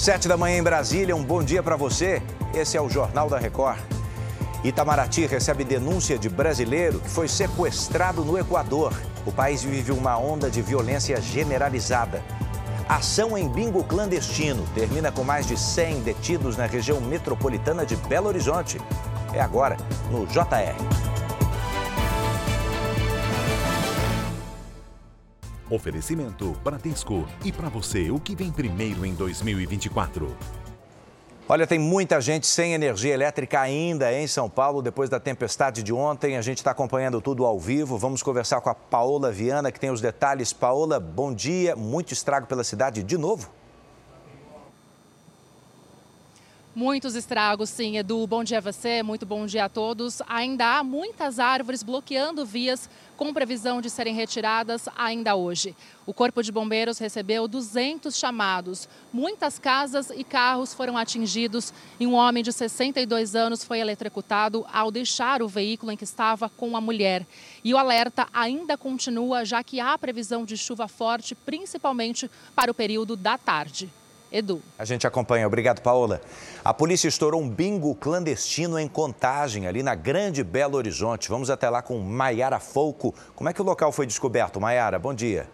Sete da manhã em Brasília, um bom dia para você. Esse é o Jornal da Record. Itamaraty recebe denúncia de brasileiro que foi sequestrado no Equador. O país vive uma onda de violência generalizada. Ação em bingo clandestino termina com mais de 100 detidos na região metropolitana de Belo Horizonte. É agora no JR. Oferecimento Bradesco. E para você, o que vem primeiro em 2024? Olha, tem muita gente sem energia elétrica ainda em São Paulo depois da tempestade de ontem. A gente está acompanhando tudo ao vivo. Vamos conversar com a Paola Viana, que tem os detalhes. Paola, bom dia. Muito estrago pela cidade de novo? Muitos estragos, sim, Edu. Bom dia a você, muito bom dia a todos. Ainda há muitas árvores bloqueando vias com previsão de serem retiradas ainda hoje. O Corpo de Bombeiros recebeu 200 chamados. Muitas casas e carros foram atingidos e um homem de 62 anos foi eletrocutado ao deixar o veículo em que estava com a mulher. E o alerta ainda continua, já que há previsão de chuva forte, principalmente para o período da tarde. Edu. A gente acompanha. Obrigado, Paola. A polícia estourou um bingo clandestino em Contagem, ali na Grande Belo Horizonte. Vamos até lá com Maiara Folco. Como é que o local foi descoberto? Maiara, bom dia.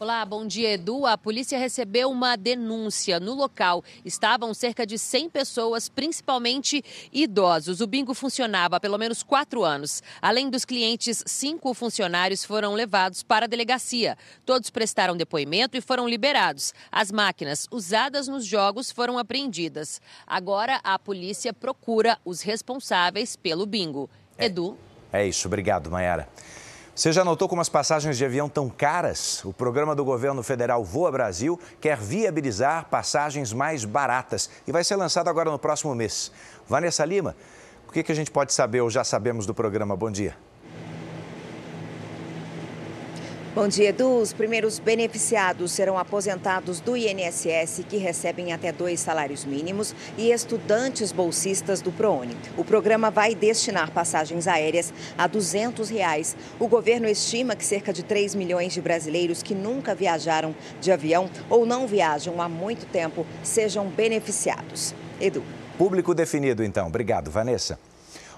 Olá, bom dia, Edu. A polícia recebeu uma denúncia. No local estavam cerca de 100 pessoas, principalmente idosos. O bingo funcionava há pelo menos quatro anos. Além dos clientes, cinco funcionários foram levados para a delegacia. Todos prestaram depoimento e foram liberados. As máquinas usadas nos jogos foram apreendidas. Agora a polícia procura os responsáveis pelo bingo. É, Edu. É isso, obrigado, Mayara. Você já notou como as passagens de avião tão caras? O programa do governo federal Voa Brasil quer viabilizar passagens mais baratas e vai ser lançado agora no próximo mês. Vanessa Lima, o que, que a gente pode saber ou já sabemos do programa? Bom dia. Bom dia, Edu. Os primeiros beneficiados serão aposentados do INSS que recebem até dois salários mínimos e estudantes bolsistas do ProUni. O programa vai destinar passagens aéreas a 200 reais. O governo estima que cerca de 3 milhões de brasileiros que nunca viajaram de avião ou não viajam há muito tempo sejam beneficiados. Edu. Público definido, então. Obrigado, Vanessa.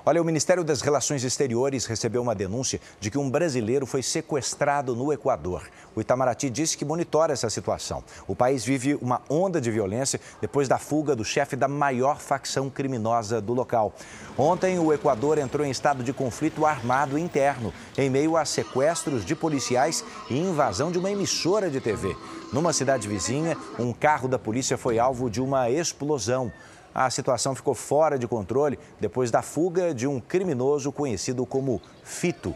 Olha, o Ministério das Relações Exteriores recebeu uma denúncia de que um brasileiro foi sequestrado no Equador. O Itamaraty disse que monitora essa situação. O país vive uma onda de violência depois da fuga do chefe da maior facção criminosa do local. Ontem, o Equador entrou em estado de conflito armado interno, em meio a sequestros de policiais e invasão de uma emissora de TV. Numa cidade vizinha, um carro da polícia foi alvo de uma explosão a situação ficou fora de controle depois da fuga de um criminoso conhecido como Fito.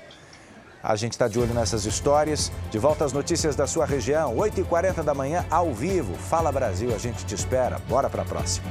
A gente está de olho nessas histórias. De volta às notícias da sua região, 8h40 da manhã, ao vivo. Fala Brasil, a gente te espera. Bora para a próxima.